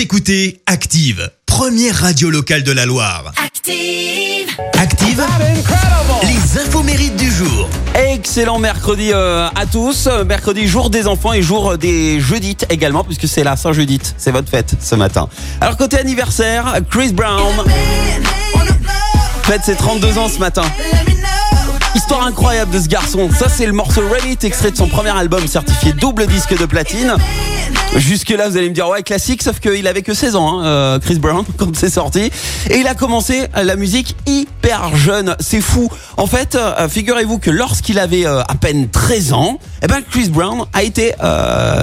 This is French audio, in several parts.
Vous écoutez Active, première radio locale de la Loire. Active. Active, les infos mérites du jour. Excellent mercredi euh, à tous. Mercredi, jour des enfants et jour des jeudites également, puisque c'est la Saint-Judith. C'est votre fête ce matin. Alors, côté anniversaire, Chris Brown fête ses 32 ans ce matin. Histoire incroyable de ce garçon. Ça, c'est le morceau Run It, extrait de son premier album certifié double disque de platine. Jusque-là, vous allez me dire, ouais, classique, sauf qu'il avait que 16 ans, hein, euh, Chris Brown, quand c'est sorti. Et il a commencé la musique hyper jeune. C'est fou. En fait, euh, figurez-vous que lorsqu'il avait euh, à peine 13 ans, eh ben, Chris Brown a été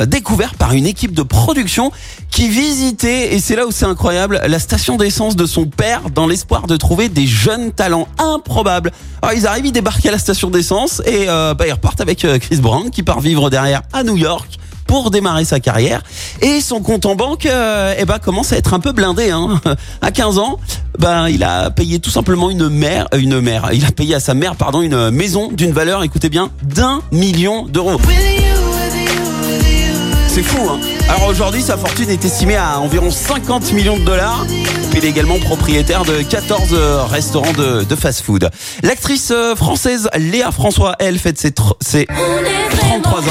découvert par une équipe de production qui visitait, et c'est là où c'est incroyable, la station d'essence de son père dans l'espoir de trouver des jeunes talents improbables. Alors, ils arrivent, ils débarquent à la station d'essence et euh, bah, ils repartent avec euh, Chris Brown qui part vivre derrière à New York pour démarrer sa carrière. Et son compte en banque euh, eh ben commence à être un peu blindé hein. à 15 ans ben il a payé tout simplement une mère euh, une mère il a payé à sa mère pardon une maison d'une valeur écoutez bien d'un million d'euros. C'est fou hein alors aujourd'hui sa fortune est estimée à environ 50 millions de dollars. Il est également propriétaire de 14 euh, restaurants de, de fast-food. L'actrice euh, française Léa François elle fête ses, ses 33 ans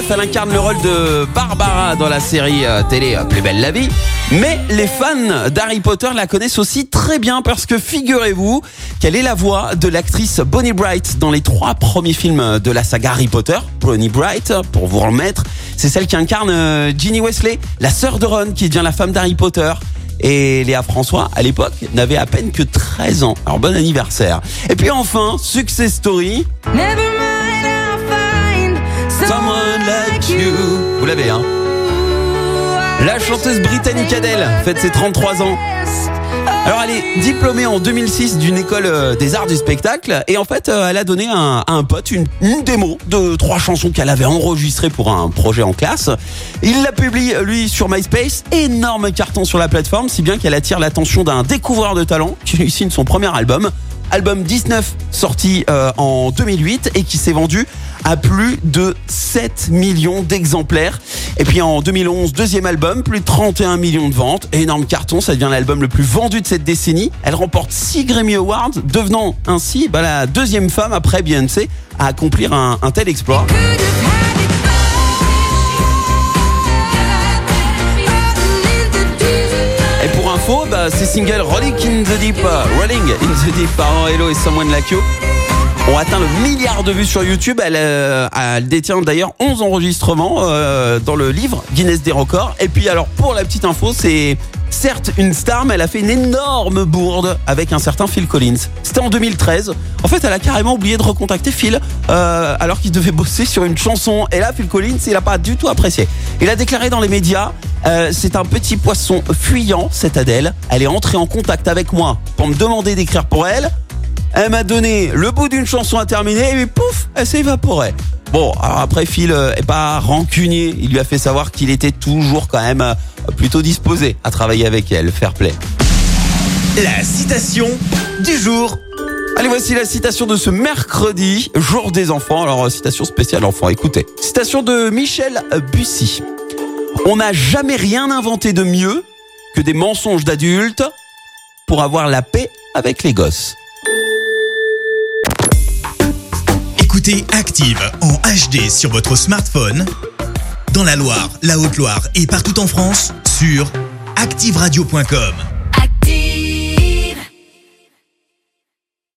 Depuis 2009, elle incarne le rôle de Barbara dans la série euh, télé euh, Plus belle la vie. Mais les fans d'Harry Potter la connaissent aussi très bien parce que figurez-vous qu'elle est la voix de l'actrice Bonnie Bright dans les trois premiers films de la saga Harry Potter. Bonnie Bright, pour vous remettre, c'est celle qui incarne euh, Ginny Wesley, la sœur de Ron qui devient la femme d'Harry Potter. Et Léa François, à l'époque, n'avait à peine que 13 ans. Alors bon anniversaire. Et puis enfin, Success Story, hein La chanteuse britannique Adele fête ses 33 ans. Alors elle est diplômée en 2006 d'une école euh, des arts du spectacle et en fait euh, elle a donné à un pote une, une démo de trois chansons qu'elle avait enregistrées pour un projet en classe. Il la publie lui sur MySpace, énorme carton sur la plateforme, si bien qu'elle attire l'attention d'un découvreur de talent qui lui signe son premier album. Album 19 sorti euh, en 2008 et qui s'est vendu à plus de 7 millions d'exemplaires. Et puis en 2011, deuxième album, plus de 31 millions de ventes. Énorme carton, ça devient l'album le plus vendu de cette décennie. Elle remporte 6 Grammy Awards, devenant ainsi bah, la deuxième femme après Beyoncé à accomplir un, un tel exploit. Info, bah, ces singles Rolling in the Deep, euh, Rolling in the Deep par Hello et Someone Like You ont atteint le milliard de vues sur YouTube. Elle, euh, détient d'ailleurs 11 enregistrements euh, dans le livre Guinness des records. Et puis alors pour la petite info, c'est certes une star, mais elle a fait une énorme bourde avec un certain Phil Collins. C'était en 2013. En fait, elle a carrément oublié de recontacter Phil alors qu'il devait bosser sur une chanson. Et là, Phil Collins, il a pas du tout apprécié. Il a déclaré dans les médias, euh, c'est un petit poisson fuyant, cette Adèle. Elle est entrée en contact avec moi pour me demander d'écrire pour elle. Elle m'a donné le bout d'une chanson à terminer et puis pouf, elle s'est évaporée. Bon, alors après Phil euh, est pas rancunier, il lui a fait savoir qu'il était toujours quand même euh, plutôt disposé à travailler avec elle, fair play. La citation du jour. Allez, voici la citation de ce mercredi, jour des enfants. Alors, citation spéciale enfant, écoutez. Citation de Michel Bussy. On n'a jamais rien inventé de mieux que des mensonges d'adultes pour avoir la paix avec les gosses. Écoutez Active en HD sur votre smartphone, dans la Loire, la Haute-Loire et partout en France, sur activeradio.com.